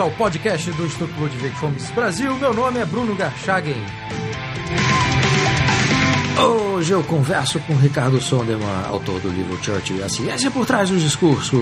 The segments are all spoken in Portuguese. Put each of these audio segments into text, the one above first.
bem-vindos ao podcast do Instituto Ludwig Fomes Brasil. Meu nome é Bruno Garchagen. Hoje eu converso com Ricardo Sonderman, autor do livro Church e a Ciência por Trás dos Discursos.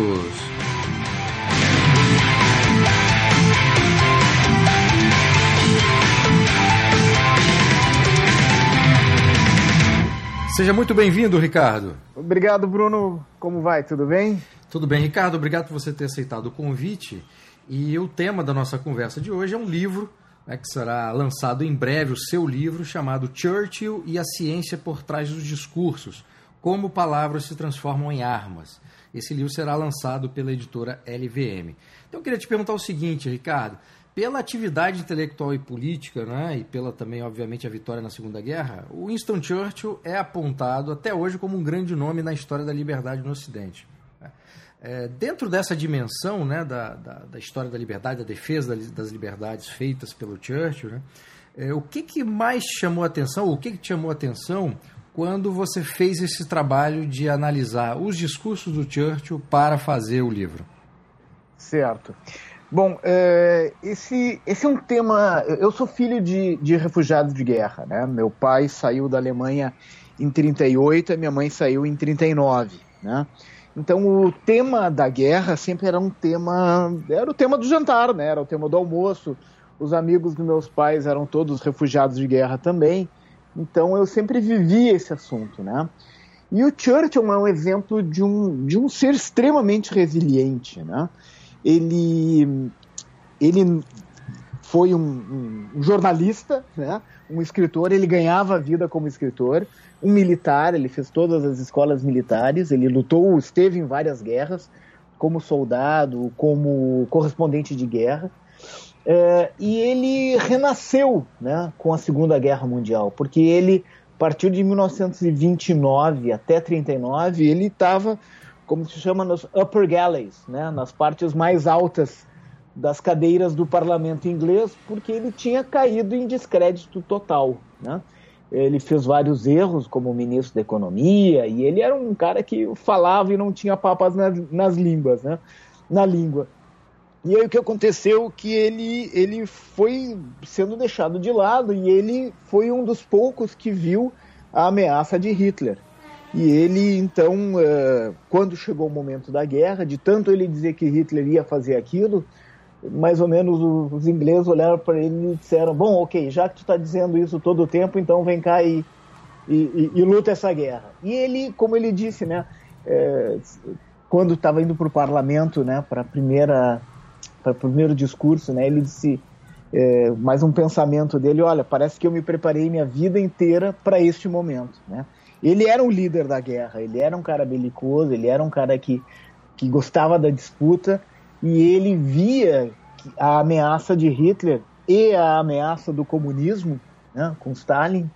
Seja muito bem-vindo, Ricardo. Obrigado, Bruno. Como vai? Tudo bem? Tudo bem, Ricardo. Obrigado por você ter aceitado o convite. E o tema da nossa conversa de hoje é um livro né, que será lançado em breve, o seu livro chamado Churchill e a Ciência por Trás dos Discursos: Como Palavras se Transformam em Armas. Esse livro será lançado pela editora LVM. Então eu queria te perguntar o seguinte, Ricardo pela atividade intelectual e política, né, e pela também, obviamente, a vitória na Segunda Guerra, o Winston Churchill é apontado até hoje como um grande nome na história da liberdade no Ocidente. É, dentro dessa dimensão né, da, da, da, história da liberdade, da defesa das liberdades feitas pelo Churchill, né, é, o que, que mais chamou atenção, o que, que te chamou atenção quando você fez esse trabalho de analisar os discursos do Churchill para fazer o livro? Certo. Bom, é, esse, esse é um tema. Eu sou filho de, de refugiados de guerra, né? Meu pai saiu da Alemanha em 38, a minha mãe saiu em 39, né? Então o tema da guerra sempre era um tema, era o tema do jantar, né? Era o tema do almoço. Os amigos dos meus pais eram todos refugiados de guerra também. Então eu sempre vivi esse assunto, né? E o Churchill é um exemplo de um, de um ser extremamente resiliente, né? ele, ele foi um, um, jornalista, né? um escritor, ele ganhava a vida como escritor, um militar, ele fez todas as escolas militares, ele lutou, esteve em várias guerras, como soldado, como correspondente de guerra, é, e ele renasceu né, com a Segunda Guerra Mundial, porque ele, a partir de 1929 até 39, ele estava como se chama nos upper galleys, né, nas partes mais altas das cadeiras do parlamento inglês, porque ele tinha caído em descrédito total. Né? Ele fez vários erros como ministro da Economia e ele era um cara que falava e não tinha papas nas, nas línguas, né? na língua. E aí o que aconteceu que ele, ele foi sendo deixado de lado e ele foi um dos poucos que viu a ameaça de Hitler. E ele, então, é, quando chegou o momento da guerra, de tanto ele dizer que Hitler ia fazer aquilo, mais ou menos os ingleses olharam para ele e disseram: Bom, ok, já que tu está dizendo isso todo o tempo, então vem cá e, e, e, e luta essa guerra. E ele, como ele disse, né, é, quando estava indo para o parlamento, né, para primeira para o primeiro discurso, né, ele disse é, mais um pensamento dele: Olha, parece que eu me preparei minha vida inteira para este momento, né? Ele era um líder da guerra, ele era um cara belicoso, ele era um cara que, que gostava da disputa e ele via a ameaça de Hitler e a ameaça do comunismo, né, com Stalin,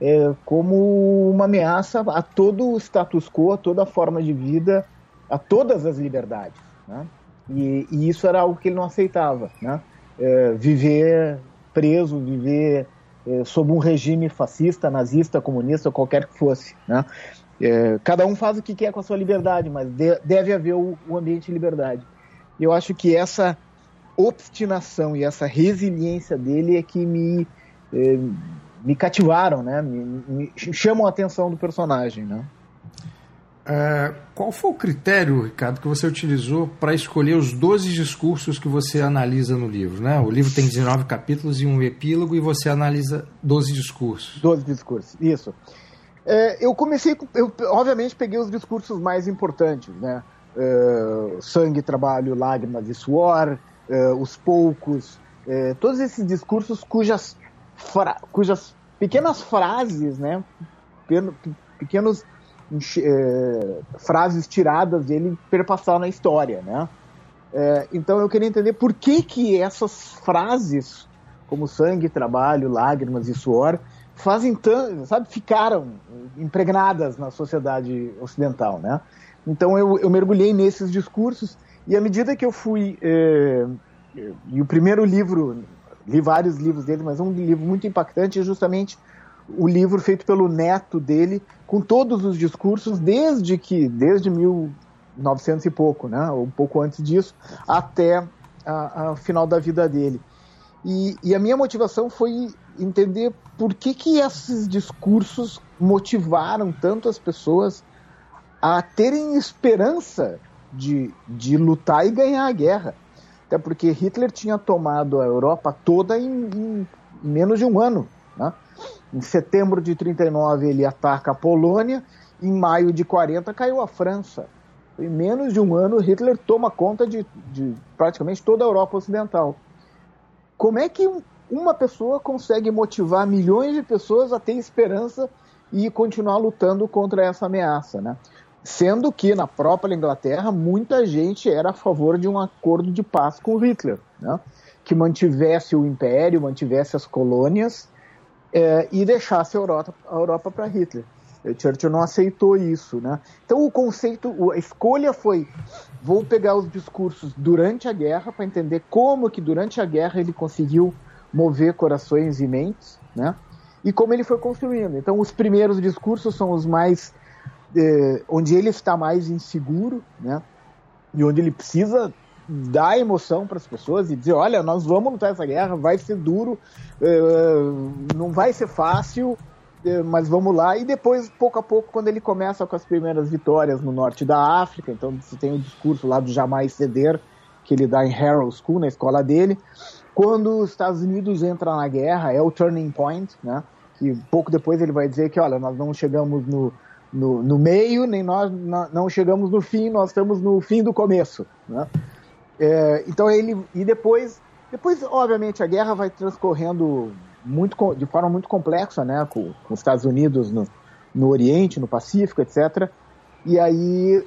é, como uma ameaça a todo o status quo, a toda a forma de vida, a todas as liberdades. Né? E, e, isso era algo que ele não aceitava. Né? É, viver preso, viver é, sob um regime fascista, nazista, comunista, qualquer que fosse. Né? É, cada um faz o que quer com a sua liberdade, mas de, deve haver o, o, ambiente de liberdade. Eu acho que essa obstinação e essa resiliência dele é que me, é, me cativaram, né? me, me chamam a atenção do personagem. Né? É, qual foi o critério, Ricardo, que você utilizou para escolher os 12 discursos que você analisa no livro? Né? O livro tem 19 capítulos e um epílogo e você analisa 12 discursos. 12 discursos, isso. É, eu comecei, eu obviamente peguei os discursos mais importantes, né? É, sangue, trabalho, lágrimas e suor, é, os poucos, é, todos esses discursos cujas, cujas pequenas frases, né? pequenos frases tiradas dele perpassaram na história, né? Então eu queria entender por que que essas frases, como sangue, trabalho, lágrimas e suor, fazem tanto, sabe, ficaram impregnadas na sociedade ocidental, né? Então eu, eu mergulhei nesses discursos e à medida que eu fui é, e o primeiro livro, li vários livros dele, mas um livro muito impactante é justamente o livro feito pelo neto dele, com todos os discursos, desde que, desde 1900 e pouco, né, um pouco antes disso, até ao final da vida dele. E, e, a minha motivação foi entender por que, que esses discursos motivaram tanto as pessoas a terem esperança de, de lutar e ganhar a guerra. Até porque Hitler tinha tomado a Europa toda em, em menos de um ano. Né? Em setembro de 39 ele ataca a Polônia, em maio de 40 caiu a França. Em menos de um ano Hitler toma conta de, de praticamente toda a Europa Ocidental. Como é que uma pessoa consegue motivar milhões de pessoas a ter esperança e continuar lutando contra essa ameaça, né? Sendo que na própria Inglaterra muita gente era a favor de um acordo de paz com Hitler, né? que mantivesse o império, mantivesse as colônias é, e deixasse a Europa, para Hitler. Churchill não aceitou isso, né? Então o conceito, a escolha foi, vou pegar os discursos durante a guerra para entender como que durante a guerra ele conseguiu mover corações e mentes, né? E como ele foi construindo. Então os primeiros discursos são os mais é, onde ele está mais inseguro, né? E onde ele precisa dar emoção para as pessoas e dizer, olha, nós vamos lutar essa guerra, vai ser duro, é, não vai ser fácil, é, mas vamos lá. E depois, pouco a pouco, quando ele começa com as primeiras vitórias no norte da África, então você tem o discurso lá do jamais ceder que ele dá em Harrow School, na escola dele. Quando os Estados Unidos entram na guerra, é o turning point, né? Que pouco depois ele vai dizer que, olha, nós não chegamos no no, no meio, nem nós não chegamos no fim, nós estamos no fim do começo. Né? É, então ele e depois, depois obviamente a guerra vai transcorrendo muito de forma muito complexa, né, com, com os Estados Unidos no, no Oriente, no Pacífico, etc. E aí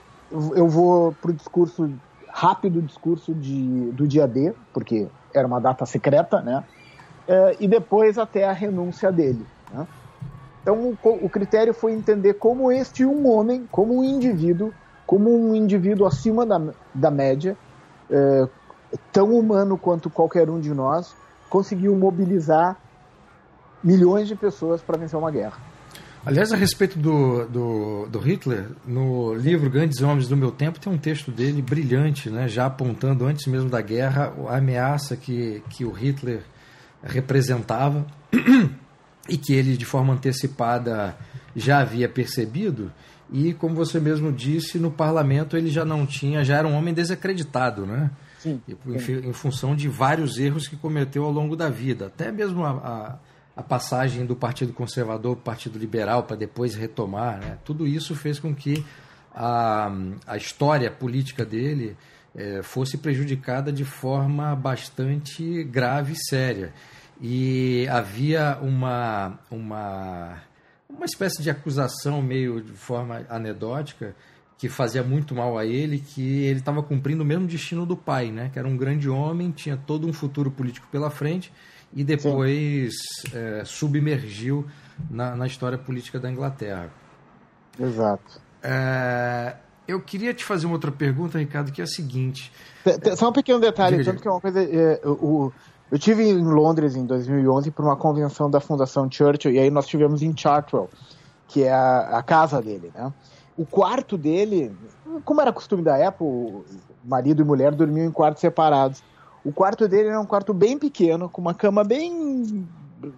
eu vou para o discurso rápido, discurso de, do dia D, porque era uma data secreta, né? É, e depois até a renúncia dele. Né? Então o, critério foi entender como este um homem, como um indivíduo, como um indivíduo acima da, da média, é, tão humano quanto qualquer um de nós, conseguiu mobilizar milhões de pessoas para vencer uma guerra. Aliás, a respeito do, do, do, Hitler, no livro Grandes Homens do Meu Tempo, tem um texto dele brilhante, né, já apontando antes mesmo da guerra a ameaça que, que o Hitler representava. e que ele, de forma antecipada, já havia percebido. E, como você mesmo disse, no parlamento ele já não tinha, já era um homem desacreditado, né? Sim, em, em, função de vários erros que cometeu ao longo da vida. Até mesmo a, a, a passagem do Partido Conservador para o Partido Liberal, para depois retomar, né? tudo isso fez com que a, a história política dele é, fosse prejudicada de forma bastante grave e séria e havia uma, uma, uma espécie de acusação meio de forma anedótica que fazia muito mal a ele, que ele estava cumprindo o mesmo destino do pai, né? que era um grande homem, tinha todo um futuro político pela frente e depois é, submergiu na, na, história política da Inglaterra. Exato. É, eu queria te fazer uma outra pergunta, Ricardo, que é a seguinte. Só um pequeno detalhe, tanto que é uma coisa. É, o, eu tive em Londres em 2011 para uma convenção da Fundação Churchill e aí nós tivemos em Chartwell, que é a, a casa dele, né? O quarto dele, como era costume da época, marido e mulher dormiam em quartos separados. O quarto dele era um quarto bem pequeno, com uma cama bem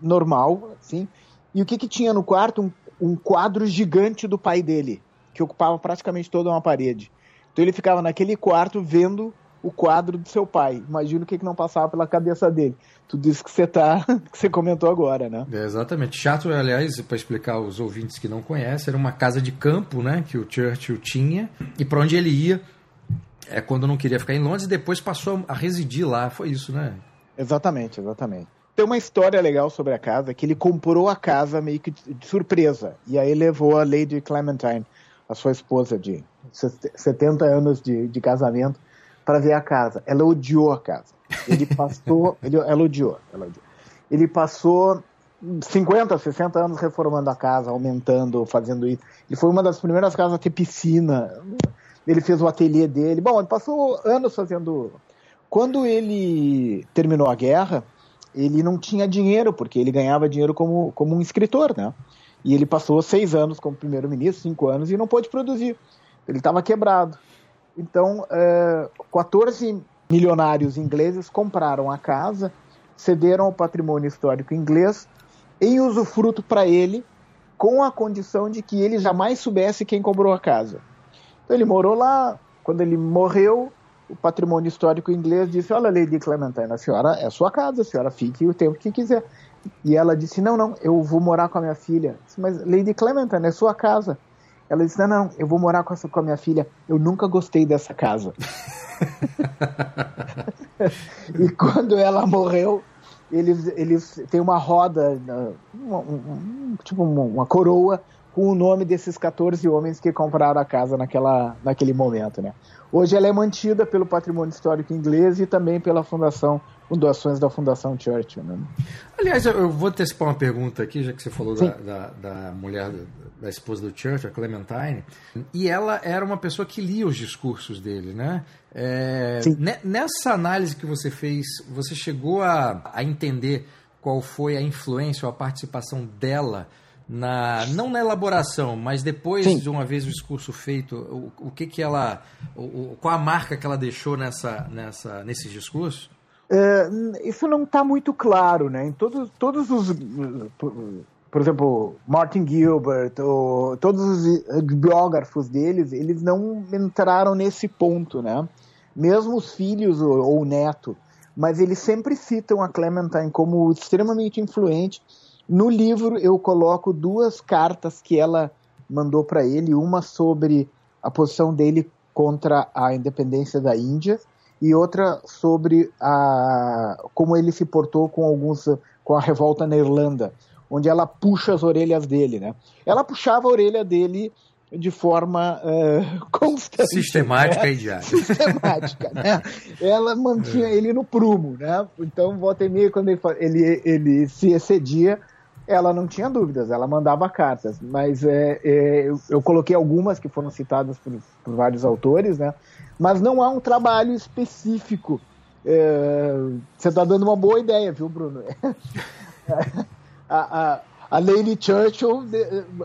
normal, assim. E o que que tinha no quarto? Um, um quadro gigante do pai dele, que ocupava praticamente toda uma parede. Então ele ficava naquele quarto vendo o quadro do seu pai. Imagina o que, que não passava pela cabeça dele. Tudo isso que você tá, que você comentou agora, né? É, exatamente. Chato, aliás, para explicar aos ouvintes que não conhecem, era uma casa de campo, né, que o Churchill tinha e para onde ele ia é quando não queria ficar em Londres e depois passou a residir lá. Foi isso, né? Exatamente, exatamente. Tem uma história legal sobre a casa, que ele comprou a casa meio que de surpresa. E aí levou a Lady Clementine, a sua esposa de 70 anos de, de casamento, para ver a casa. Ela odiou a casa. Ele passou. ele, ela, odiou, ela odiou. Ele passou 50, 60 anos reformando a casa, aumentando, fazendo isso. Ele foi uma das primeiras casas a ter piscina. Ele fez o ateliê dele. Bom, ele passou anos fazendo. Quando ele terminou a guerra, ele não tinha dinheiro, porque ele ganhava dinheiro como, como um escritor, né? E ele passou seis anos como primeiro-ministro, cinco anos, e não pôde produzir. Ele estava quebrado. Então, é, 14 milionários ingleses compraram a casa, cederam o patrimônio histórico inglês em usufruto para ele, com a condição de que ele jamais soubesse quem comprou a casa. Então ele morou lá, quando ele morreu, o patrimônio histórico inglês disse: Olha, Lady Clementine, a senhora é sua casa, a senhora fique o tempo que quiser. E ela disse: Não, não, eu vou morar com a minha filha. Disse, Mas Lady Clementine é sua casa. Ela disse: Não, não, eu vou morar com a, com a minha filha. Eu nunca gostei dessa casa. e quando ela morreu, eles, eles têm uma roda, uma, um, tipo uma, uma coroa com o nome desses 14 homens que compraram a casa naquela, naquele momento, né? Hoje ela é mantida pelo Patrimônio Histórico Inglês e também pela Fundação, com doações da Fundação Churchill. Né? Aliás, eu vou antecipar uma pergunta aqui, já que você falou da, da, da, mulher, da esposa do Churchill, a Clementine, e ela era uma pessoa que lia os discursos dele, né? É, nessa análise que você fez, você chegou a, a entender qual foi a influência ou a participação dela na não na elaboração, mas depois Sim. de uma vez o discurso feito, o, o que que ela, o, qual a marca que ela deixou nessa, nessa nesses discursos? É, isso não está muito claro, né? Em todos, todos os, por, por exemplo, Martin Gilbert, ou, todos os biógrafos deles, eles não entraram nesse ponto, né? Mesmo os filhos ou, ou o neto, mas eles sempre citam a Clementine como extremamente influente no livro eu coloco duas cartas que ela mandou para ele, uma sobre a posição dele contra a independência da Índia e outra sobre a, como ele se portou com alguns com a revolta na Irlanda, onde ela puxa as orelhas dele, né? Ela puxava a orelha dele de forma uh, constante. Sistemática né? e diária. Sistemática, né? Ela mantinha é. ele no prumo, né? Então, volta e meia, quando ele, ele, ele se excedia, ela não tinha dúvidas, ela mandava cartas. Mas é, é, eu, eu, coloquei algumas que foram citadas por, por, vários autores, né? Mas não há um trabalho específico. É, você está dando uma boa ideia, viu, Bruno? a, a, a, Lady Churchill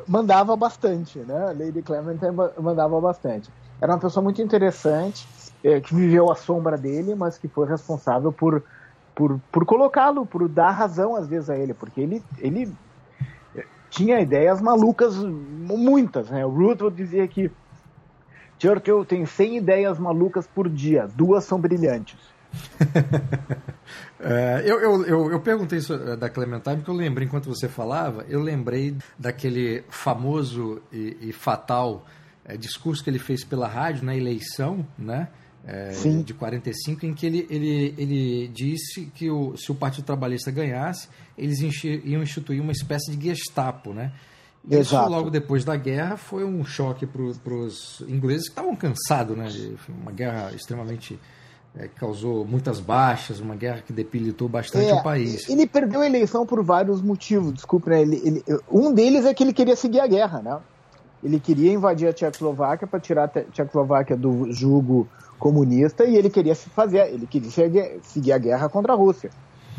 mandava bastante, né? A Lady Clementine mandava bastante. Era uma pessoa muito interessante, é, que viveu à sombra dele, mas que foi responsável por por, por colocá-lo, por dar razão às vezes a ele, porque ele, ele tinha ideias malucas, muitas. Né? O Roosevelt dizia que Churchill tem 100 ideias malucas por dia, duas são brilhantes. é, eu, eu, eu, eu, perguntei isso eh, da Clementine porque eu lembrei, enquanto você falava, eu lembrei daquele famoso e, e fatal é, discurso que ele fez pela rádio na eleição, né? É, de 45, em que ele, ele, ele disse que o, se o Partido Trabalhista ganhasse, eles iam instituir uma espécie de Gestapo, né? E Isso, logo depois da guerra, foi um choque para os ingleses que estavam cansados, né? Uma guerra extremamente é, que causou muitas baixas, uma guerra que debilitou bastante é, o país. Ele perdeu a eleição por vários motivos, desculpe, né? ele, ele, um deles é que ele queria seguir a guerra, né? Ele queria invadir a Tchecoslováquia para tirar a Tchecoslováquia do jugo comunista e ele queria se fazer, ele queria seguir a guerra contra a Rússia,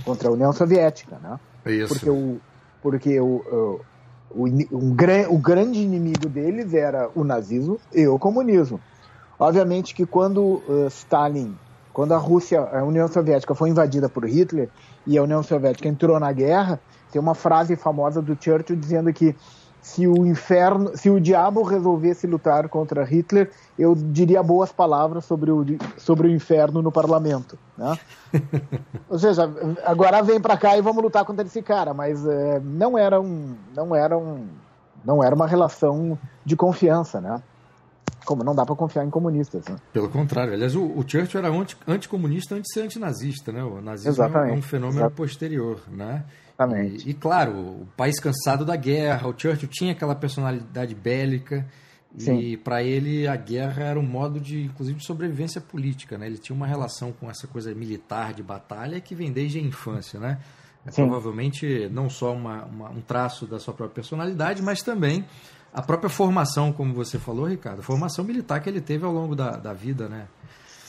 contra a União Soviética, né? Isso. Porque o porque o, o, o, o grande inimigo deles era o nazismo e o comunismo. Obviamente que quando uh, Stalin, quando a Rússia, a União Soviética foi invadida por Hitler e a União Soviética entrou na guerra, tem uma frase famosa do Churchill dizendo que se o inferno, se o diabo resolvesse lutar contra Hitler, eu diria boas palavras sobre o, sobre o inferno no parlamento, né? Ou seja, agora vem para cá e vamos lutar contra esse cara, mas é, não era um, não era um, não era uma relação de confiança, né? Como não dá para confiar em comunistas. Né? Pelo contrário, aliás, o, o Churchill era anti, anticomunista antes de ser antinazista, né? O nazismo Exatamente. é um fenômeno Exatamente. posterior, né? Exatamente. E, e, claro, o país cansado da guerra, o Churchill tinha aquela personalidade bélica Sim. e para ele a guerra era um modo de, inclusive, de sobrevivência política, né? Ele tinha uma relação com essa coisa militar de batalha que vem desde a infância, né? É provavelmente não só uma, uma, um traço da sua própria personalidade, mas também a própria formação, como você falou, Ricardo, a formação militar que ele teve ao longo da, da vida, né?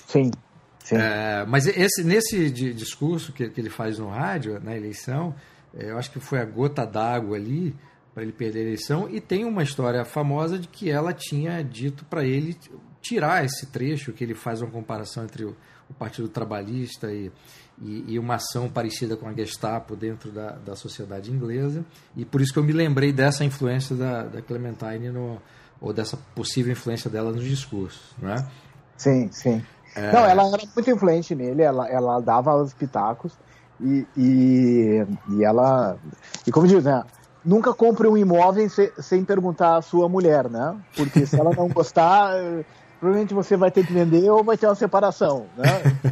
Sim. Sim. É, mas esse, nesse discurso que, que ele faz no rádio, na eleição, eu acho que foi a gota d'água ali para ele perder a eleição. E tem uma história famosa de que ela tinha dito para ele tirar esse trecho, que ele faz uma comparação entre o, o Partido Trabalhista e, e, e, uma ação parecida com a Gestapo dentro da, da sociedade inglesa. E por isso que eu me lembrei dessa influência da, da Clementine, no, ou dessa possível influência dela nos discursos. Não é? Sim, sim. É... Não, ela era muito influente nele, ela, ela dava os pitacos e, e, e ela. E como diz, né? Nunca compre um imóvel sem, sem perguntar à sua mulher, né? Porque se ela não gostar, provavelmente você vai ter que vender ou vai ter uma separação. Né?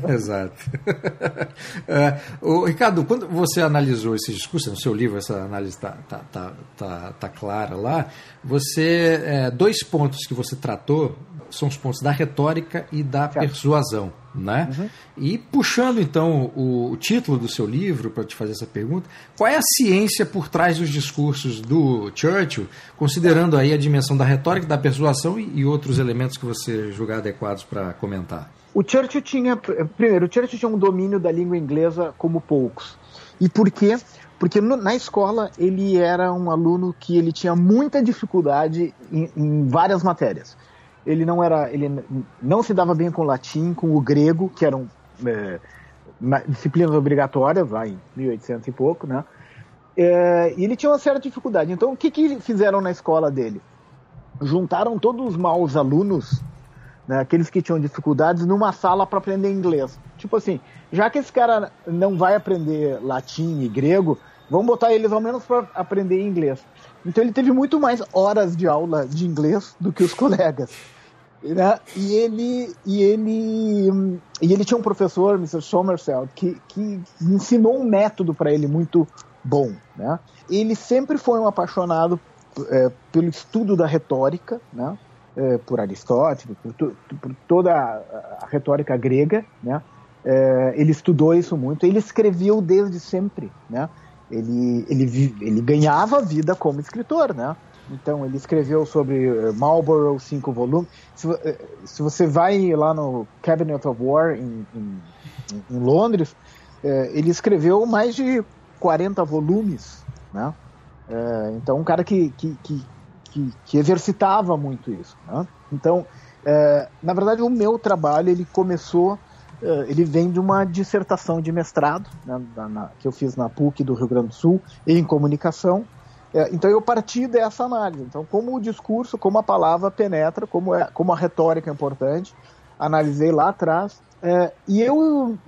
Exato. É, o, Ricardo, quando você analisou esse discurso, no seu livro, essa análise está tá, tá, tá, tá, clara lá, você é, dois pontos que você tratou são os pontos da retórica e da certo. persuasão. Né? Uhum. E puxando então o, o, título do seu livro para te fazer essa pergunta, qual é a ciência por trás dos discursos do Churchill, considerando aí a dimensão da retórica, da persuasão e, e outros elementos que você julgar adequados para comentar? O Churchill tinha, primeiro, o Churchill tinha um domínio da língua inglesa como poucos. E por quê? Porque no, na escola ele era um aluno que ele tinha muita dificuldade em, em várias matérias ele não era, ele não se dava bem com o latim, com o grego, que eram é, disciplinas obrigatórias lá em 1800 e pouco, né? É, e ele tinha uma certa dificuldade. Então, o que, que fizeram na escola dele? Juntaram todos os maus alunos, né, aqueles que tinham dificuldades, numa sala para aprender inglês. Tipo assim, já que esse cara não vai aprender latim e grego, vamos botar eles ao menos para aprender inglês. Então ele teve muito mais horas de aula de inglês do que os colegas. Né? E ele e ele e ele tinha um professor, Mr. Somerset, que, que ensinou um método para ele muito bom, né? Ele sempre foi um apaixonado é, pelo estudo da retórica, né? É, por Aristóteles, por, por, toda a, retórica grega, né? É, ele estudou isso muito. Ele escreveu desde sempre, né? Ele, ele, ele ganhava vida como escritor, né? Então, ele escreveu sobre eh, Marlborough, cinco volumes. Se, eh, se, você vai lá no Cabinet of War, em, em, em Londres, é, ele escreveu mais de 40 volumes, né? Então, um cara que, que, que, que, exercitava muito isso, né? Então, na verdade, o meu trabalho, ele começou... Ele vem de uma dissertação de mestrado né, na, que eu fiz na PUC do Rio Grande do Sul em comunicação, então eu parti dessa análise. Então, como o discurso, como a palavra penetra, como, é, como a retórica é importante, analisei lá atrás. É, e eu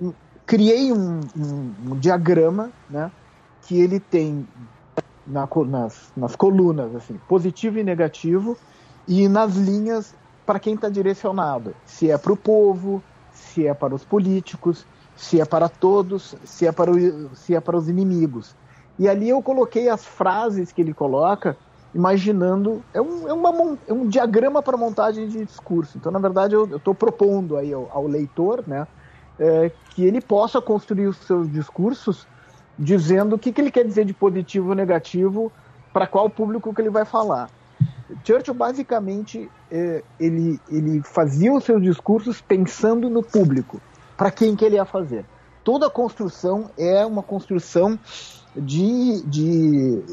criei um, um, um, diagrama né, que ele tem na, nas, nas colunas assim, positivo e negativo, e nas linhas para quem está direcionado. Se é para o povo, se é para os políticos, se é para todos, se é para, o, se é para os inimigos. E ali eu coloquei as frases que ele coloca, imaginando. É um, é uma, é um diagrama para montagem de discurso. Então, na verdade, eu estou propondo aí ao, ao leitor né, é, que ele possa construir os seus discursos dizendo o que, que ele quer dizer de positivo ou negativo para qual público que ele vai falar. Churchill basicamente é, ele, ele fazia os seus discursos pensando no público, para quem que ele ia fazer. Toda construção é uma construção de, de,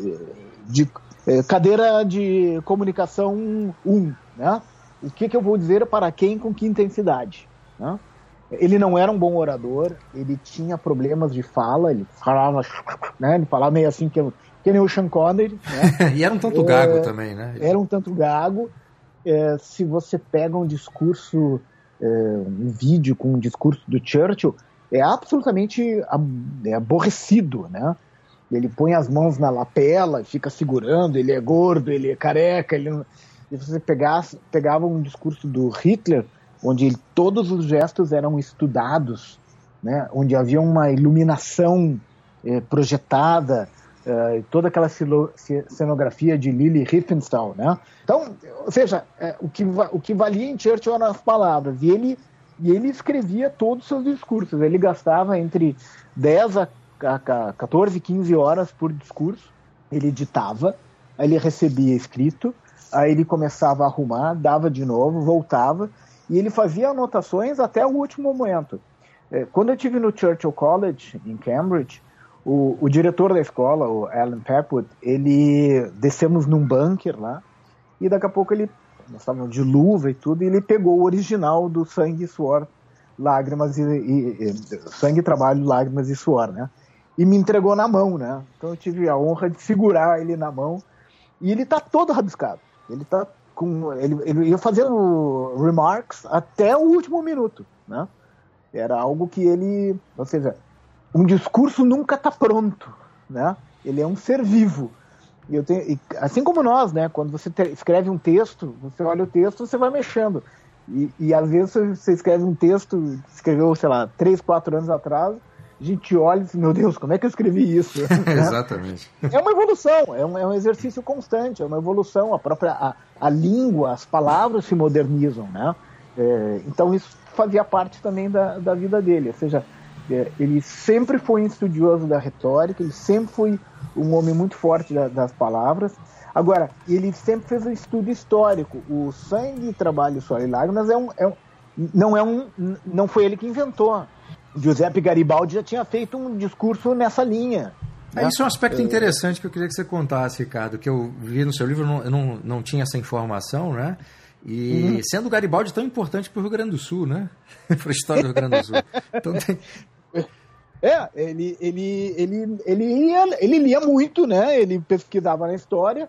de é, cadeira de comunicação 1, né? O que, que eu vou dizer para quem com que intensidade, né? Ele não era um bom orador, ele tinha problemas de fala, ele falava, né? Ele falava meio assim que, que nem o Sean Connery, né? e era um tanto gago é, também, né? Era um tanto gago. É, se você pega um discurso, é, um vídeo com um discurso do Churchill, é absolutamente é aborrecido, né? Ele põe as mãos na lapela fica segurando, ele é gordo, ele é careca. Ele... E você pegasse, pegava um discurso do Hitler, onde ele, todos os gestos eram estudados, né? onde havia uma iluminação eh, projetada, eh, toda aquela cenografia de Lili Riefenstahl. Né? Então, ou seja, eh, o, que, o que valia em Churchill eram as palavras. E ele, e ele escrevia todos os seus discursos. Ele gastava entre 10 a 14, 15 horas por discurso. Ele editava, aí ele recebia escrito, aí ele começava a arrumar, dava de novo, voltava, e ele fazia anotações até o último momento. É, quando eu tive no Churchill College, em Cambridge, o, o diretor da escola, o Alan Pepwood, ele descemos num bunker lá, e daqui a pouco ele, nós estávamos de luva e tudo, e ele pegou o original do Sangue Suor lágrimas e, e, e, sangue, trabalho, lágrimas e suor, né? E me entregou na mão, né? Então eu tive a honra de segurar ele na mão e ele tá todo rabiscado. Ele tá com ele, ele ia fazendo remarks até o último minuto, né? Era algo que ele, ou seja, um discurso nunca tá pronto, né? Ele é um ser vivo. E eu tenho, assim como nós, né? Quando você te, escreve um texto, você olha o texto, você vai mexendo. E, e às vezes você escreve um texto, escreveu, sei lá, três, quatro anos atrás, gente olha e diz, meu Deus, como é que eu escrevi isso? Exatamente. É uma evolução, é um, é um exercício constante, é uma evolução, a própria a, a língua, as palavras se modernizam, né? É, então isso fazia parte também da, da vida dele, ou seja, é, ele sempre foi um estudioso da retórica, ele sempre foi um homem muito forte da, das palavras. Agora, ele sempre fez um estudo histórico. O sangue, trabalho, suor e lágrimas é um, é um, não é um, não foi ele que inventou. Giuseppe Garibaldi já tinha feito um discurso nessa linha. É, isso é um aspecto é. interessante que eu queria que você contasse, Ricardo, que eu vi no seu livro, não, eu não, não tinha essa informação, né? E uhum. sendo o Garibaldi tão importante para o Rio Grande do Sul, né? para a história do Rio Grande do Sul. Então tem, é, ele, ele, ele, ele, ia, ele lia muito, né? Ele pesquisava na história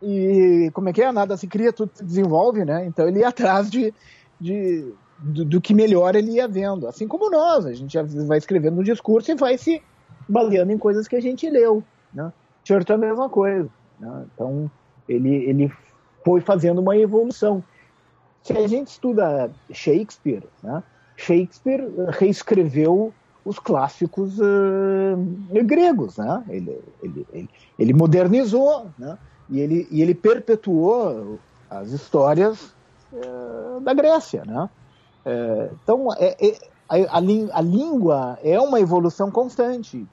e como é que é? Nada se cria, tudo se desenvolve, né? Então ele ia atrás de, de do, do, que melhor ele ia vendo. Assim como nós, a gente vai escrevendo um discurso e vai se baseando em coisas que a gente leu, né? Churchill é a mesma coisa, né? Então ele, ele foi fazendo uma evolução. Se a gente estuda Shakespeare, né? Shakespeare reescreveu os clássicos uh, gregos, né? Ele, ele, ele, ele, modernizou, né? E ele, e ele perpetuou as histórias uh, da Grécia, né? Uh, então, é, é, a, a, língua é uma evolução constante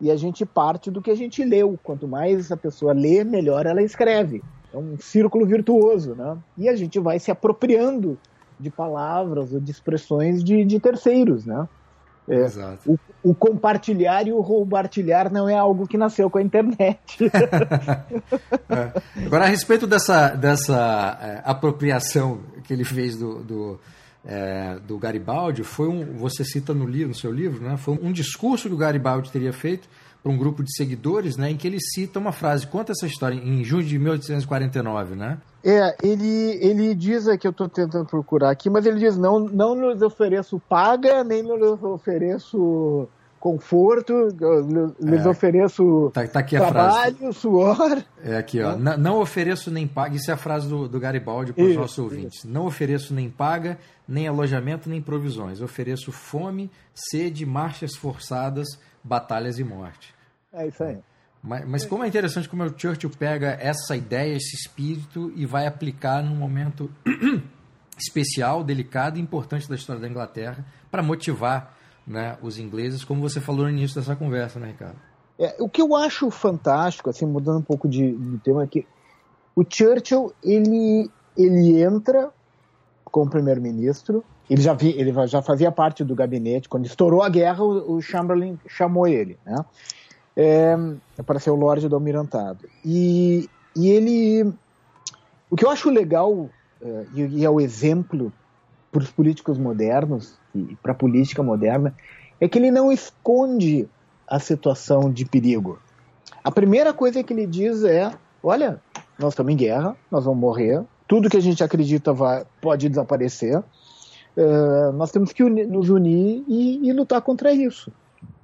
e a gente parte do que a gente leu. Quanto mais a pessoa lê, melhor ela escreve. É um círculo virtuoso, né? E a gente vai se apropriando de palavras ou de expressões de, de terceiros, né? É, o, o, compartilhar e o roubartilhar não é algo que nasceu com a internet. é. Agora, a respeito dessa, dessa é, apropriação que ele fez do, do, é, do Garibaldi, foi um, você cita no, livro, no seu livro, né, foi um discurso que o Garibaldi teria feito para um grupo de seguidores, né, em que ele cita uma frase, conta essa história, em junho de 1849, né? É, ele, ele diz que eu estou tentando procurar aqui, mas ele diz, não, não lhes ofereço paga, nem lhes ofereço conforto, lhes é. ofereço tá, tá trabalho, suor. É aqui, ó. Não, não, ofereço nem paga. Isso é a frase do, do Garibaldi para os nossos ouvintes. Isso. Não ofereço nem paga, nem alojamento, nem provisões. Ofereço fome, sede, marchas forçadas, batalhas e morte. É isso aí. Mas, mas como é interessante como o Churchill pega essa ideia, esse espírito e vai aplicar num momento especial, delicado e importante da história da Inglaterra para motivar né, os ingleses, como você falou no início dessa conversa, né, Ricardo? É, o que eu acho fantástico, assim, mudando um pouco de, de tema aqui, o Churchill ele ele entra como primeiro-ministro, ele já vi, ele já fazia parte do gabinete quando estourou a guerra, o, o Chamberlain chamou ele, né? é, para ser o Lorde do Almirantado. E, e ele. O que eu acho legal, é, e, é o exemplo para os políticos modernos e para a política moderna, é que ele não esconde a situação de perigo. A primeira coisa que ele diz é: olha, nós estamos em guerra, nós vamos morrer, tudo que a gente acredita vai, pode desaparecer, uh, nós temos que uni nos unir e, e, lutar contra isso.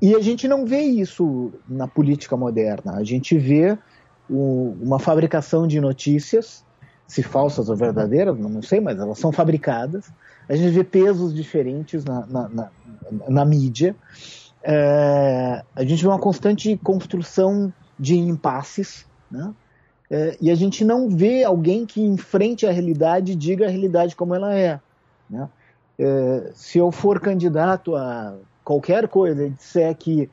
E a gente não vê isso na política moderna. A gente vê o, uma fabricação de notícias, se falsas ou verdadeiras, não sei, mas elas são fabricadas. A gente vê pesos diferentes na, na, na, na mídia. É, a gente vê uma constante construção de impasses, né? É, e a gente não vê alguém que enfrente a realidade e diga a realidade como ela é. Né? É, se eu for candidato a qualquer coisa e disser que,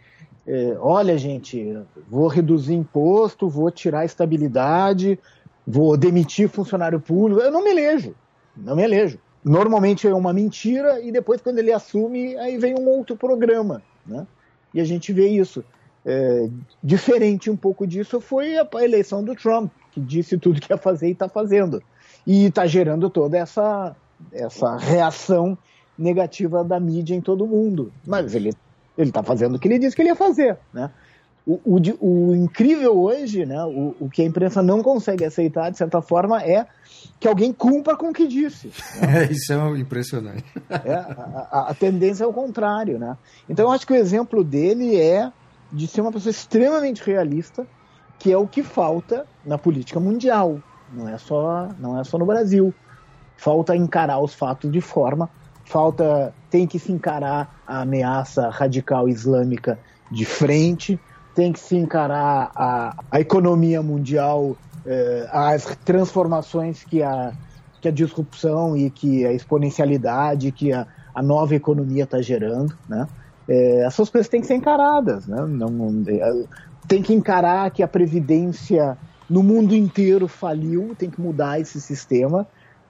é, olha, gente, vou reduzir imposto, vou tirar estabilidade, vou demitir funcionário público, eu não me elejo. Não me elejo. Normalmente é uma mentira e depois, quando ele assume, aí vem um outro programa. Né? E a gente vê isso. É, diferente um pouco disso foi a, eleição do Trump, que disse tudo que ia fazer e está fazendo. E está gerando toda essa, essa reação negativa da mídia em todo mundo. Mas ele ele está fazendo o que ele disse que ele ia fazer, né? O, o, o incrível hoje, né, o, o, que a imprensa não consegue aceitar, de certa forma, é que alguém cumpra com o que disse. Né? Isso é impressionante. É, a, a, tendência é o contrário. Né? Então, eu acho que o exemplo dele é de ser uma pessoa extremamente realista, que é o que falta na política mundial. Não é só, não é só no Brasil. Falta encarar os fatos de forma, falta tem que se encarar a ameaça radical islâmica de frente, tem que se encarar a, a economia mundial, eh, as transformações que a, que a disrupção e que a exponencialidade que a, a nova economia está gerando, né? É, essas coisas têm que ser encaradas, né? Não, é, tem que encarar que a previdência no mundo inteiro faliu, tem que mudar esse sistema.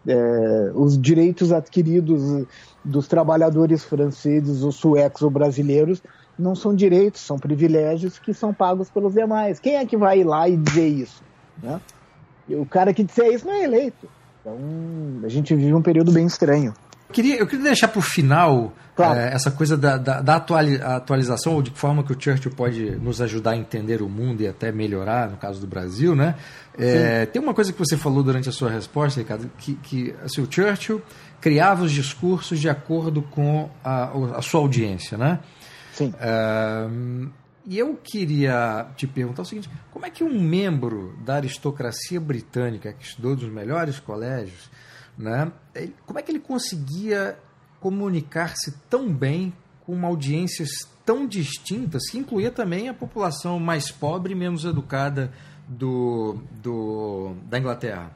É, os direitos adquiridos dos trabalhadores franceses, ou suecos ou brasileiros não são direitos, são privilégios que são pagos pelos demais. Quem é que vai ir lá e dizer isso? Né? O cara que disser isso não é eleito. Então, a gente vive um período bem estranho. Eu queria, eu queria deixar para o final claro. é, essa coisa da, da, da atualização, ou de que forma que o Churchill pode nos ajudar a entender o mundo e até melhorar, no caso do Brasil, né? É, tem uma coisa que você falou durante a sua resposta, Ricardo, que, que assim, o Churchill criava os discursos de acordo com a, a sua audiência, né? Sim. Uh, e eu queria te perguntar o seguinte: como é que um membro da aristocracia britânica, que estudou nos melhores colégios, né, como é que ele conseguia comunicar-se tão bem com audiências tão distintas, que incluía também a população mais pobre e menos educada do, do, da Inglaterra?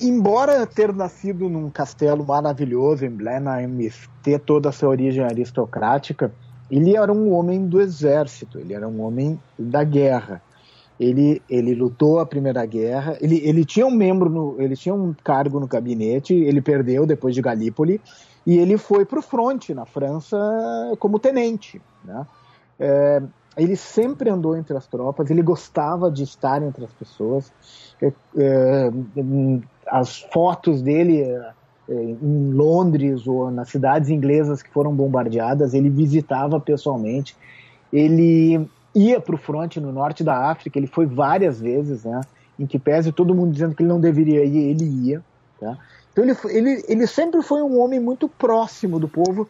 Embora ter nascido num castelo maravilhoso em Blenheim, ter toda a sua origem aristocrática, ele era um homem do exército, ele era um homem da guerra. Ele, ele lutou a Primeira Guerra, ele, ele tinha um membro, no, ele tinha um cargo no gabinete, ele perdeu depois de Galípoli, e ele foi para o fronte na França como tenente. Né? É, ele sempre andou entre as tropas, ele gostava de estar entre as pessoas. É, é, as fotos dele em Londres ou nas cidades inglesas que foram bombardeadas, ele visitava pessoalmente. Ele ia para o fronte no norte da África, ele foi várias vezes, né? Em que pese todo mundo dizendo que ele não deveria ir, ele ia. Tá? Então ele, ele, ele sempre foi um homem muito próximo do povo,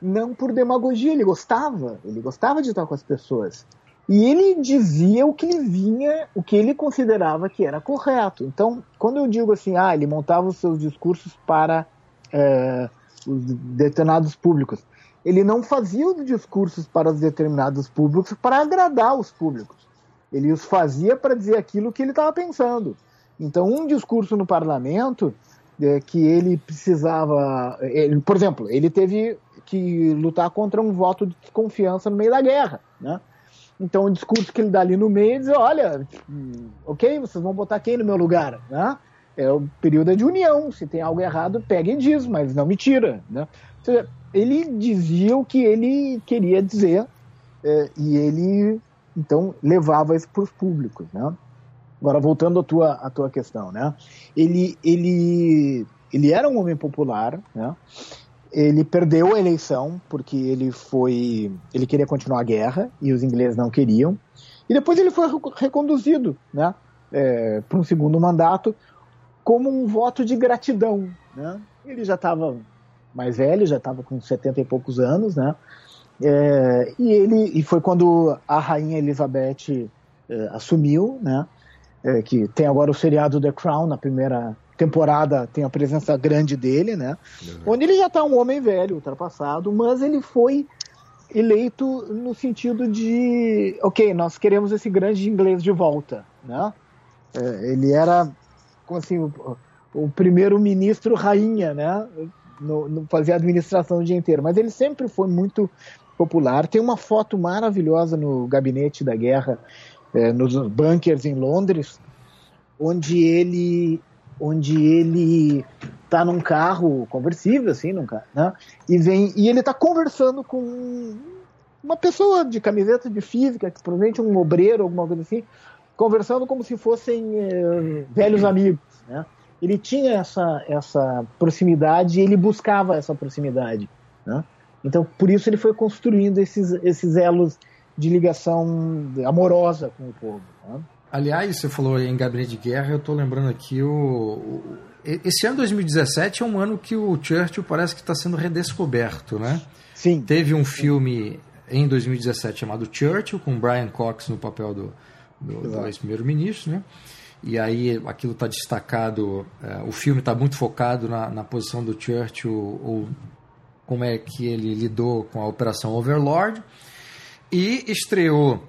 não por demagogia, ele gostava, ele gostava de estar com as pessoas. E ele dizia o que ele vinha, o que ele considerava que era correto. Então, quando eu digo assim, ah, ele montava os seus discursos para é, os determinados públicos, ele não fazia os discursos para os determinados públicos para agradar os públicos. Ele os fazia para dizer aquilo que ele estava pensando. Então, um discurso no parlamento é, que ele precisava, ele, por exemplo, ele teve que lutar contra um voto de desconfiança no meio da guerra, né? Então o discurso que ele dá ali no meio diz, olha, ok, vocês vão botar quem no meu lugar, né? É o período de união, se tem algo errado, pega e diz, mas não me tira, né? Seja, ele dizia o que ele queria dizer é, e ele, então, levava isso para os públicos, né? Agora, voltando à tua, à tua questão, né? Ele, ele, ele era um homem popular, né? Ele perdeu a eleição porque ele foi ele queria continuar a guerra e os ingleses não queriam. E depois ele foi reconduzido né é, para um segundo mandato como um voto de gratidão né. Ele já estava mais velho já estava com 70 e poucos anos né. É, e ele e foi quando a rainha Elizabeth é, assumiu né é, que tem agora o seriado The Crown na primeira temporada tem a presença grande dele, né? Uhum. Onde ele já está um homem velho, ultrapassado, mas ele foi eleito no sentido de, ok, nós queremos esse grande inglês de volta, né? É, ele era, assim, o, o primeiro-ministro rainha, né? No, no, fazia administração o dia inteiro, mas ele sempre foi muito popular. Tem uma foto maravilhosa no gabinete da guerra, é, nos bunkers em Londres, onde ele onde ele tá num carro conversível, assim, num carro, né? E vem e ele tá conversando com uma pessoa de camiseta de física, que provavelmente um obreiro, alguma coisa assim, conversando como se fossem eh, velhos amigos, né? Ele tinha essa essa proximidade, ele buscava essa proximidade. Né? Então, por isso ele foi construindo esses, esses elos de ligação amorosa com o povo. Né? Aliás, você falou em gabinete de guerra, eu estou lembrando aqui o, o, esse ano 2017 é um ano que o Churchill parece que está sendo redescoberto, né? Sim. Teve um filme em 2017 chamado Churchill com Brian Cox no papel do, do, do ex-primeiro-ministro, né? E aí aquilo está destacado, uh, o filme está muito focado na, na posição do Churchill ou como é que ele lidou com a Operação Overlord e estreou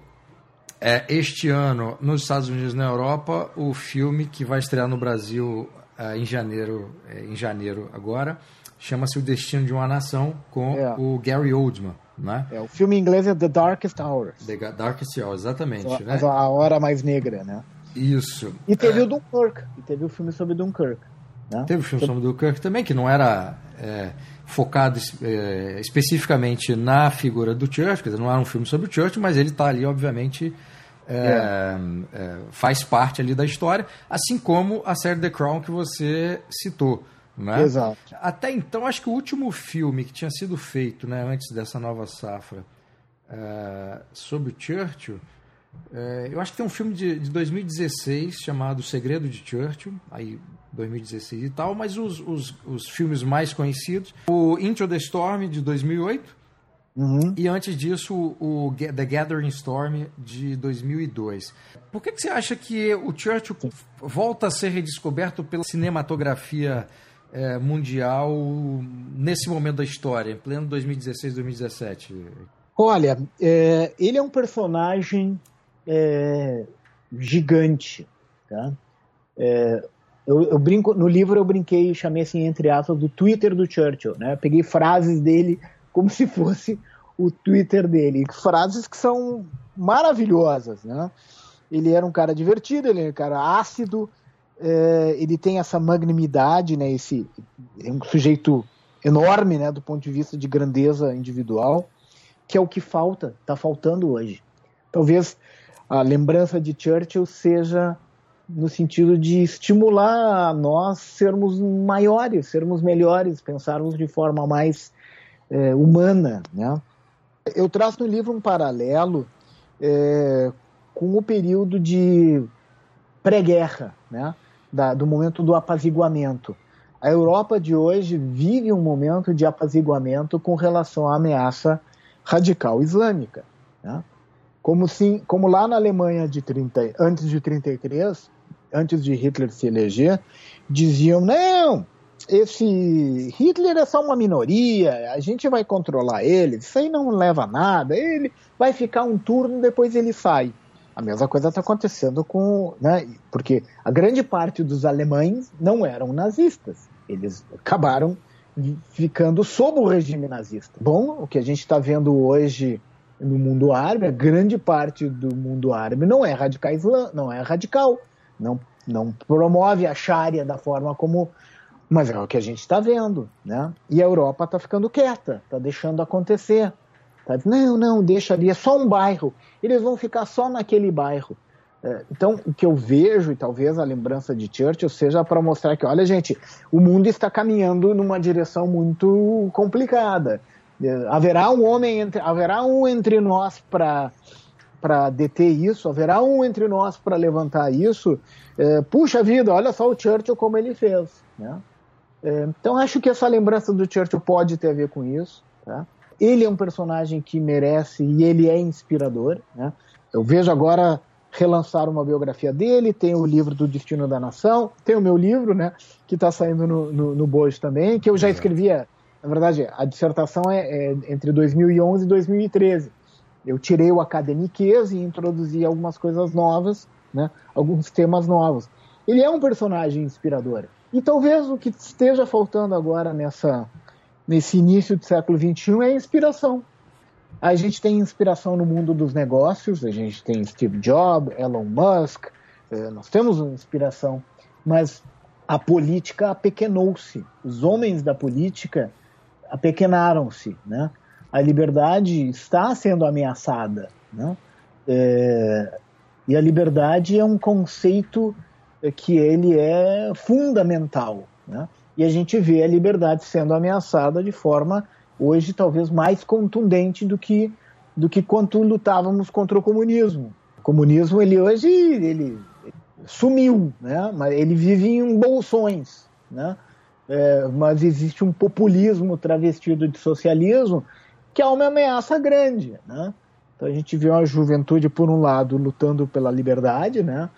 é, este ano nos Estados Unidos e na Europa o filme que vai estrear no Brasil é, em janeiro, é, em janeiro agora, chama-se O Destino de uma Nação com é. o Gary Oldman. Né? É, o filme em inglês é The Darkest Hours. The Darkest Hours, exatamente. A, né? a hora mais negra, né? Isso. E teve é. o Dunkirk, e teve o filme sobre Dunkirk. Né? Teve o filme sobre Dunkirk também, que não era é, focado é, especificamente na figura do Churchill, quer dizer, não era um filme sobre o Churchill, mas ele está ali, obviamente, é, é, faz parte ali da história, assim como a série The Crown que você citou. Né? Exato. Até então, acho que o último filme que tinha sido feito né, antes dessa nova safra é, sobre o Churchill, é, eu acho que tem um filme de, de 2016 chamado O Segredo de Churchill, aí 2016 e tal, mas os, os, os filmes mais conhecidos, o Into the Storm de 2008, Uhum. E antes disso, o, The Gathering Storm de 2002. Por que, que você acha que o Churchill volta a ser redescoberto pela cinematografia é, mundial nesse momento da história, em pleno 2016, 2017? Olha, é, ele é um personagem é, gigante. Tá? É, eu, eu, brinco no livro eu brinquei chamei assim entre aspas do Twitter do Churchill, né? peguei frases dele como se fosse o Twitter dele. Frases que são maravilhosas, né? Ele era um cara divertido, ele era um cara ácido, é, ele tem essa magnimidade, né? Esse é um sujeito enorme, né? Do ponto de vista de grandeza individual, que é o que falta, está faltando hoje. Talvez a lembrança de Churchill seja no sentido de estimular nós sermos maiores, sermos melhores, pensarmos de forma mais é, humana, né? Eu traço no livro um paralelo é, com o período de pré-guerra, né? Do momento do apaziguamento. A Europa de hoje vive um momento de apaziguamento com relação à ameaça radical islâmica. Né? Como, sim, como lá na Alemanha de 30, antes de 33, antes de Hitler se eleger, diziam: não, esse Hitler é só uma minoria, a gente vai controlar ele, isso aí não leva a nada, ele vai ficar um turno, depois ele sai. A mesma coisa está acontecendo com. Né, porque a grande parte dos alemães não eram nazistas. Eles acabaram ficando sob o regime nazista. Bom, o que a gente está vendo hoje no mundo árabe, a grande parte do mundo árabe não é radical, não é radical, não, não promove a Sharia da forma como mas é o que a gente está vendo, né? E a Europa está ficando quieta, está deixando acontecer. Tá? Não, não, deixa ali, é só um bairro. Eles vão ficar só naquele bairro. É, então, o que eu vejo, e talvez a lembrança de Churchill seja para mostrar que, olha, gente, o mundo está caminhando numa direção muito complicada. É, haverá um homem, entre, haverá um entre nós para para deter isso, haverá um entre nós para levantar isso. É, puxa vida, olha só o Churchill como ele fez, né? É, então acho que essa lembrança do Churchill pode ter a ver com isso. Tá? Ele é um personagem que merece e ele é inspirador. Né? Eu vejo agora relançar uma biografia dele, tem o livro do Destino da Nação, tem o meu livro, né, que está saindo no, no, no Bojo também, que eu já escrevia, na verdade, a dissertação é, é entre 2011 e 2013. Eu tirei o academiquez e introduzi algumas coisas novas, né, alguns temas novos. Ele é um personagem inspirador. E talvez o que esteja faltando agora nessa, nesse início do século XXI é inspiração. A gente tem inspiração no mundo dos negócios, a gente tem Steve Jobs, Elon Musk, eh, nós temos uma inspiração, mas a política apequenou-se. Os homens da política apequenaram-se. Né? A liberdade está sendo ameaçada. Né? É, e a liberdade é um conceito que ele é fundamental. Né? E a gente vê a liberdade sendo ameaçada de forma hoje talvez mais contundente do que do que quando lutávamos contra o comunismo. O comunismo ele hoje ele sumiu, né? Mas ele vive em bolsões, né? É, mas existe um populismo travestido de socialismo que é uma ameaça grande, né? Então a gente vê uma juventude por um lado lutando pela liberdade, né?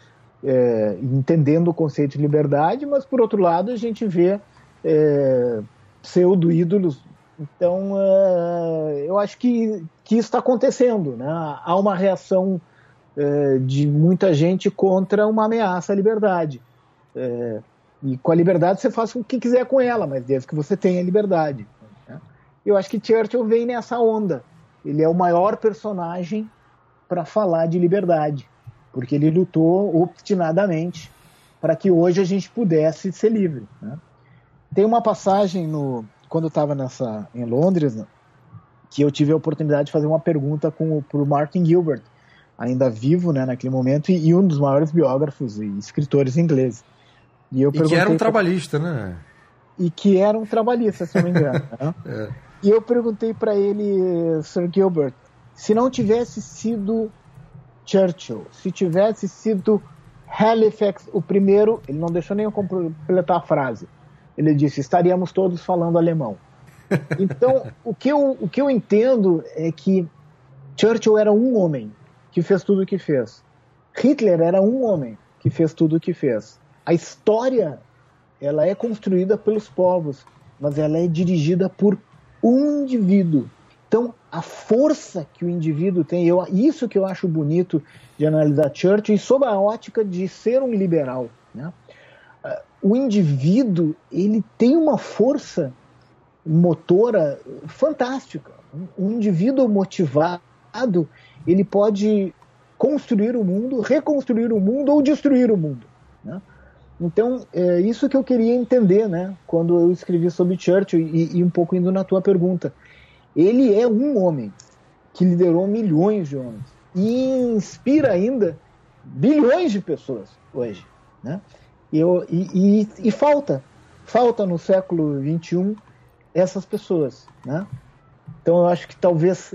É, entendendo o conceito de liberdade, mas por outro lado a gente vê é, pseudo-ídolos. Então é, eu acho que, que isso está acontecendo, né? Há uma reação é, de muita gente contra uma ameaça à liberdade. É, e com a liberdade você faz o que quiser com ela, mas desde que você tenha liberdade. Né? Eu acho que Churchill vem nessa onda. Ele é o maior personagem para falar de liberdade, porque ele lutou obstinadamente para que hoje a gente pudesse ser livre. Né? Tem uma passagem no quando eu estava nessa em Londres que eu tive a oportunidade de fazer uma pergunta com o Martin Gilbert, ainda vivo, né, naquele momento e, e um dos maiores biógrafos e escritores ingleses. E, eu e que era um trabalhista, né? E que era um trabalhista, se não me engano. né? é. E eu perguntei para ele, Sir Gilbert, se não tivesse sido Churchill, se tivesse sido Halifax o primeiro, ele não deixou nem eu completar a frase. Ele disse: estaríamos todos falando alemão. Então, o que, eu, o que eu entendo é que Churchill era um homem que fez tudo o que fez. Hitler era um homem que fez tudo o que fez. A história ela é construída pelos povos, mas ela é dirigida por um indivíduo. Então, a força que o indivíduo tem, eu, isso que eu acho bonito de analisar Churchill, sob a ótica de ser um liberal. Né? O indivíduo ele tem uma força motora fantástica. Um indivíduo motivado, ele pode construir o mundo, reconstruir o mundo ou destruir o mundo. Né? Então, é isso que eu queria entender, né? Quando eu escrevi sobre Churchill e, e um pouco indo na tua pergunta. Ele é um homem que liderou milhões de homens e inspira ainda bilhões de pessoas hoje, né? E, eu, e, e, e falta, falta no século XXI essas pessoas, né? Então eu acho que talvez,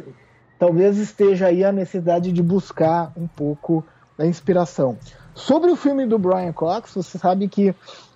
talvez esteja aí a necessidade de buscar um pouco da inspiração. Sobre o filme do Brian Cox, você sabe que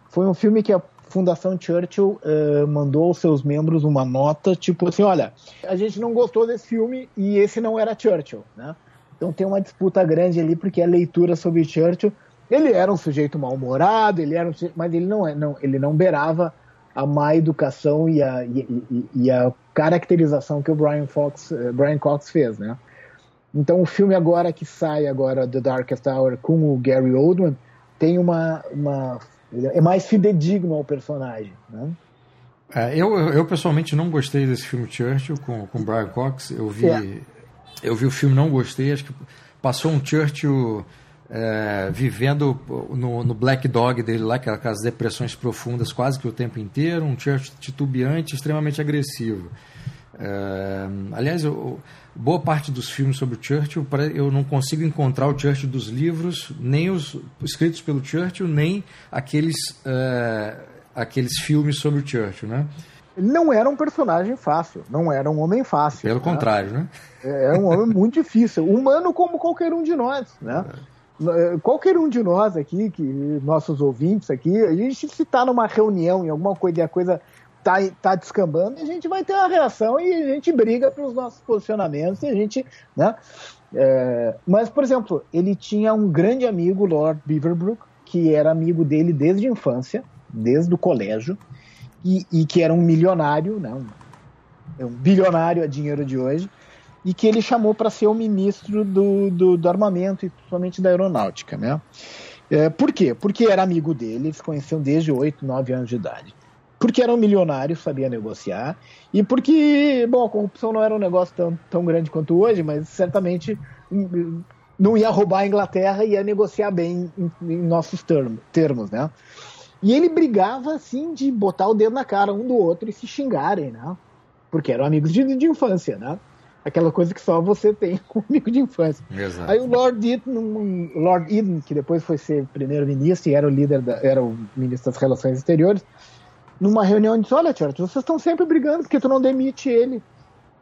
foi um filme que Fundação Churchill uh, mandou aos seus membros uma nota, tipo assim, olha, a gente não gostou desse filme e esse não era Churchill, né? Então tem uma disputa grande ali, porque a leitura sobre Churchill, ele era um sujeito mal-humorado, ele era um sujeito, mas ele não, é, não, ele não beirava a má educação e a, e, e, e a caracterização que o Brian, Fox, uh, Brian Cox fez, né? Então o filme agora que sai agora The Darkest Hour com o Gary Oldman tem uma, uma é mais fidedigno ao personagem, né? É, eu, eu pessoalmente não gostei desse filme Churchill com com Brian Cox. Eu vi é. eu vi o filme não gostei. Acho que passou um Churchill é, vivendo no, no, Black Dog dele lá, aquelas depressões profundas quase que o tempo inteiro, um Churchill titubeante, extremamente agressivo. É, aliás, eu, boa parte dos filmes sobre o Churchill, eu não consigo encontrar o Churchill dos livros, nem os escritos pelo Churchill, nem aqueles, é, aqueles filmes sobre o Churchill, né? Ele não era um personagem fácil, não era um homem fácil. Pelo né? contrário, né? É, é um homem muito difícil, humano como qualquer um de nós, né? É. Qualquer um de nós aqui, que nossos ouvintes aqui, a gente se está numa reunião, em alguma coisa, e a coisa tá, tá descambando, a gente vai ter uma reação e a gente briga pelos nossos posicionamentos e a gente, né? É, mas, por exemplo, ele tinha um grande amigo, Lord Beaverbrook, que era amigo dele desde a infância, desde o colégio, e, e que era um milionário, né? Um, um bilionário a dinheiro de hoje, e que ele chamou para ser o ministro do, do, do, armamento e principalmente da aeronáutica, né? É, por quê? Porque era amigo dele, eles conheciam desde 8, 9 anos de idade porque era um milionário, sabia negociar, e porque, bom, a corrupção não era um negócio tão, tão grande quanto hoje, mas certamente hum, não ia roubar a Inglaterra e ia negociar bem em, em nossos termos, termos, né? E ele brigava, assim, de botar o dedo na cara um do outro e se xingarem, né? Porque eram amigos de, de infância, né? Aquela coisa que só você tem com amigo de infância. Exato. Aí o Lord Eden, Lord Eden, que depois foi ser primeiro-ministro e era o líder, da, era o ministro das Relações Exteriores, numa reunião e disse: Olha, Churchill, vocês estão sempre brigando porque tu não demite ele.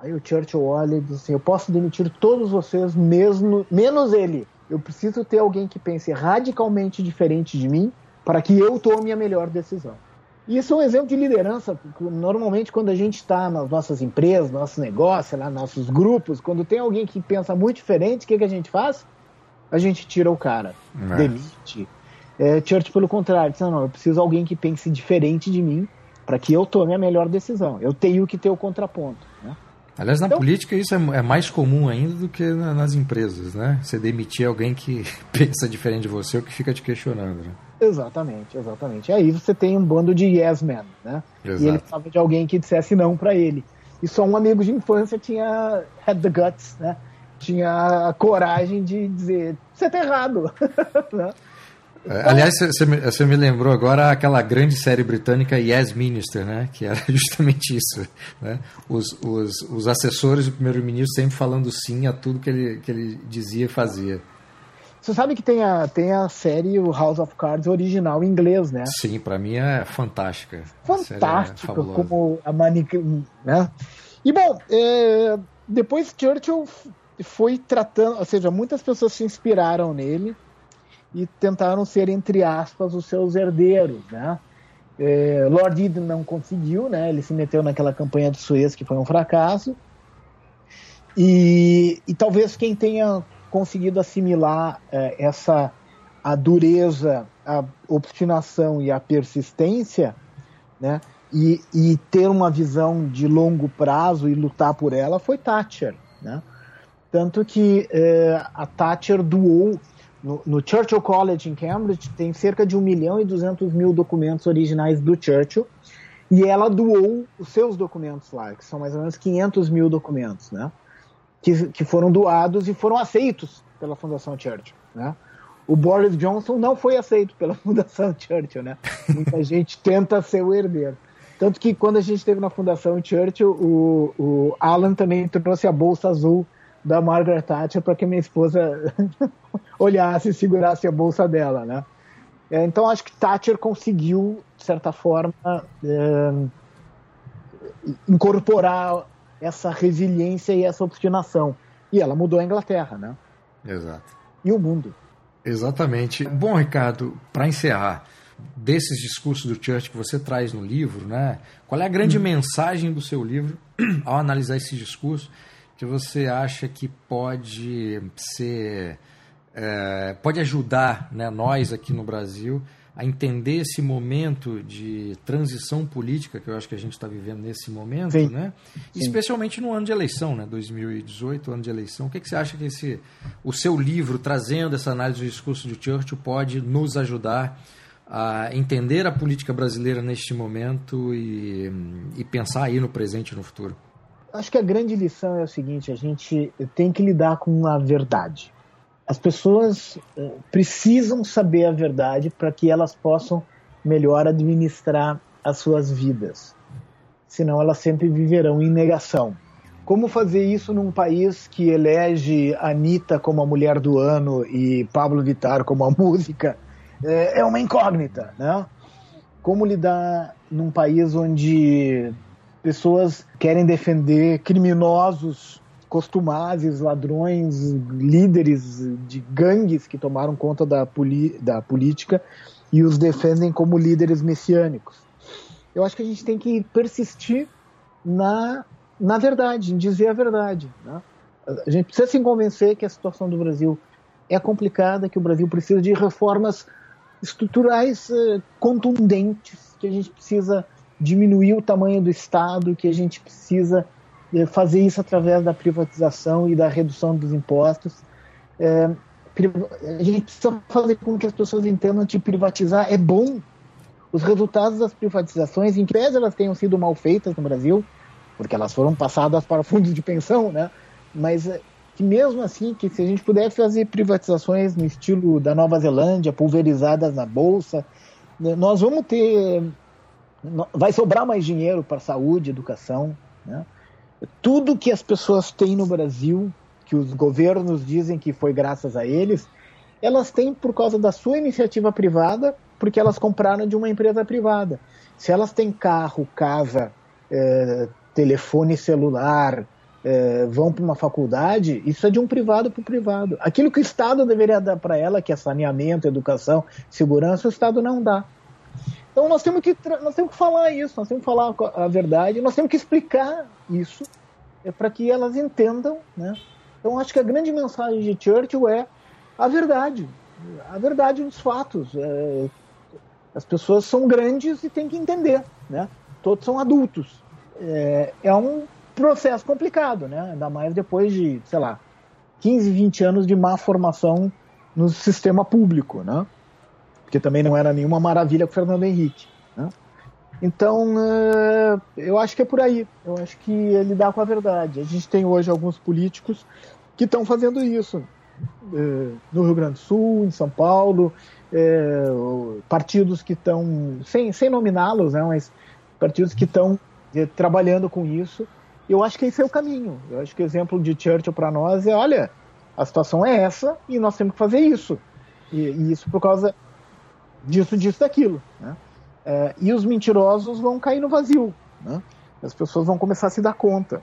Aí o Churchill olha e diz assim: Eu posso demitir todos vocês, mesmo, menos ele. Eu preciso ter alguém que pense radicalmente diferente de mim para que eu tome a melhor decisão. E isso é um exemplo de liderança. Normalmente, quando a gente está nas nossas empresas, nossos negócios, lá, nossos grupos, quando tem alguém que pensa muito diferente, o que, que a gente faz? A gente tira o cara, é. demite. É, Church, pelo contrário, disse: não, não, eu preciso de alguém que pense diferente de mim para que eu tome a melhor decisão. Eu tenho que ter o contraponto. Né? Aliás, na então, política isso é, é, mais comum ainda do que na, nas empresas, né? Você demitir alguém que pensa diferente de você ou que fica te questionando, né? Exatamente, exatamente. Aí você tem um bando de yes men, né? Exato. E ele precisava de alguém que dissesse não para ele. E só um amigo de infância tinha had the guts, né? Tinha a coragem de dizer, você tá errado. É, aliás, você me lembrou agora aquela grande série britânica Yes Minister, né? que era justamente isso. Né? Os, os, os assessores do primeiro-ministro sempre falando sim a tudo que ele, que ele dizia e fazia. Você sabe que tem a, tem a série o House of Cards original em inglês, né? Sim, para mim é fantástica. Fantástica, é como a manica... Né? E bom, é, depois Churchill foi tratando, ou seja, muitas pessoas se inspiraram nele e tentaram ser, entre aspas, os seus herdeiros, né? É, Lord Eden não conseguiu, né? Ele se meteu naquela campanha de Suez que foi um fracasso. E, e talvez quem tenha conseguido assimilar é, essa a dureza, a obstinação e a persistência, né? E, e, ter uma visão de longo prazo e lutar por ela foi Thatcher, né? Tanto que é, a Thatcher doou no, no, Churchill College em Cambridge tem cerca de 1 milhão e 200 mil documentos originais do Churchill e ela doou os seus documentos lá, que são mais ou menos 500 mil documentos, né? Que, que foram doados e foram aceitos pela Fundação Churchill, né? O Boris Johnson não foi aceito pela Fundação Churchill, né? Muita gente tenta ser o herdeiro. Tanto que quando a gente esteve na Fundação Churchill, o, o Alan também trouxe a bolsa azul da Margaret Thatcher para que minha esposa olhasse e segurasse a bolsa dela, né? É, então acho que Thatcher conseguiu, de certa forma, é, incorporar essa resiliência e essa obstinação. E ela mudou a Inglaterra, né? Exato. E o mundo. Exatamente. Bom, Ricardo, para encerrar, desses discursos do Church que você traz no livro, né? Qual é a grande hum. mensagem do seu livro ao analisar esse discurso? Que você acha que pode ser é, pode ajudar né, nós aqui no Brasil a entender esse momento de transição política que eu acho que a gente está vivendo nesse momento, Sim. né? Sim. Especialmente no ano de eleição, né? 2018, ano de eleição. O que, que você acha que esse, o seu livro, trazendo essa análise do discurso de Churchill, pode nos ajudar a entender a política brasileira neste momento e, e pensar aí no presente e no futuro? Acho que a grande lição é o seguinte: a gente tem que lidar com a verdade. As pessoas eh, precisam saber a verdade para que elas possam melhor administrar as suas vidas. Senão elas sempre viverão em negação. Como fazer isso num país que elege Anitta como a mulher do ano e Pablo Vittar como a música? É, é uma incógnita, né? Como lidar num país onde pessoas querem defender criminosos costumazes, ladrões, líderes de gangues que tomaram conta da, da política e os defendem como líderes messiânicos. Eu acho que a gente tem que persistir na, na verdade, em dizer a verdade. Né? A gente precisa se convencer que a situação do Brasil é complicada, que o Brasil precisa de reformas estruturais eh, contundentes, que a gente precisa diminuir o tamanho do Estado, que a gente precisa eh, fazer isso através da privatização e da redução dos impostos. É, a gente precisa fazer com que as pessoas entendam que privatizar é bom. Os resultados das privatizações, em que pese elas tenham sido mal feitas no Brasil, porque elas foram passadas para fundos de pensão, né? Mas eh, que mesmo assim, que se a gente puder fazer privatizações no estilo da Nova Zelândia, pulverizadas na bolsa, né, nós vamos ter vai sobrar mais dinheiro para saúde, educação. Né? Tudo que as pessoas têm no Brasil, que os governos dizem que foi graças a eles, elas têm por causa da sua iniciativa privada porque elas compraram de uma empresa privada. Se elas têm carro, casa, é, telefone celular, é, vão para uma faculdade, isso é de um privado para o privado. Aquilo que o Estado deveria dar para ela, que é saneamento, educação, segurança, o Estado não dá. Então nós temos que nós temos que falar isso, nós temos que falar a verdade, nós temos que explicar isso é para que elas entendam, né? Então acho que a grande mensagem de Churchill é a verdade, a verdade dos fatos. É, as pessoas são grandes e têm que entender, né? Todos são adultos. É, é um processo complicado, né? Ainda mais depois de, sei lá, 15, 20 anos de má formação no sistema público, né? Porque também não era nenhuma maravilha com o Fernando Henrique, né? Então, uh, eu acho que é por aí. Eu acho que ele dá com a verdade. A gente tem hoje alguns políticos que estão fazendo isso. Uh, no Rio Grande do Sul, em São Paulo, uh, partidos que estão, sem, sem nominá-los, né, mas partidos que estão trabalhando com isso eu acho que esse é o caminho. Eu acho que o exemplo de Churchill para nós é, olha, a situação é essa e nós temos que fazer isso. E, e isso por causa disso, disso, daquilo. Né? É, e os mentirosos vão cair no vazio. Né? As pessoas vão começar a se dar conta.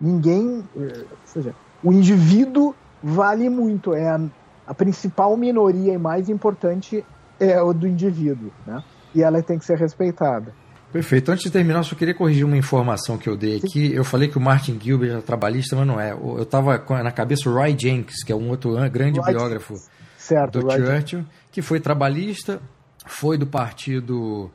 Ninguém, é, ou seja, o indivíduo vale muito. É a, a principal minoria e mais importante é o do indivíduo, né? E ela tem que ser respeitada. Perfeito. Antes de terminar, só queria corrigir uma informação que eu dei aqui. Eu falei que o Martin Gilbert é trabalhista, mas não é. Eu estava na cabeça o Roy Jenkins, que é um outro grande biógrafo certo, do Churchill, que foi trabalhista, foi do Partido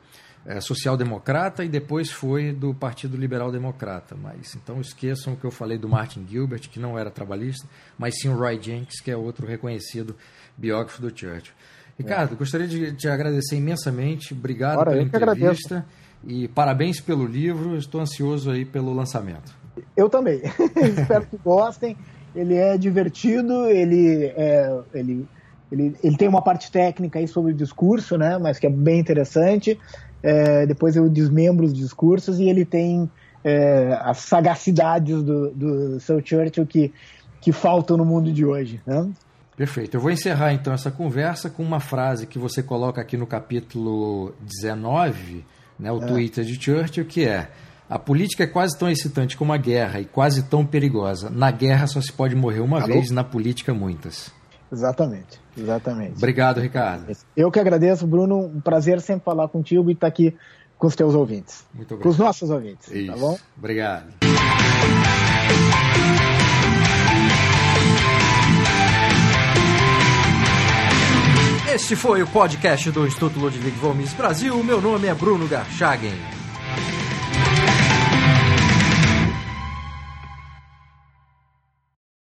é, Social Democrata e depois foi do Partido Liberal Democrata. Mas então esqueçam o que eu falei do Martin Gilbert, que não era trabalhista, mas sim o Roy Jenkins, que é outro reconhecido biógrafo do Churchill. Ricardo, é. gostaria de te agradecer imensamente. Obrigado Ora, pela entrevista. E parabéns pelo livro, estou ansioso aí pelo lançamento. Eu também. Espero que gostem. Ele é divertido, ele, é, ele, ele, ele tem uma parte técnica aí sobre o discurso, né? Mas que é bem interessante. É, depois eu desmembro os discursos e ele tem é, as sagacidades do, do seu Churchill que, que faltam no mundo de hoje. Né? Perfeito. Eu vou encerrar então essa conversa com uma frase que você coloca aqui no capítulo 19 né, o é. Twitter de Churchill, que é a política é quase tão excitante como a guerra e quase tão perigosa. Na guerra só se pode morrer uma Alô? vez, na política muitas. Exatamente, exatamente. Obrigado, Ricardo. Eu que agradeço, Bruno. Um prazer sempre falar contigo e estar aqui com os teus ouvintes. Muito obrigado. Com os nossos ouvintes, tá Isso. tá bom? Obrigado. Este foi o podcast do Instituto Ludwig Gomes Brasil. Meu nome é Bruno Garchagen.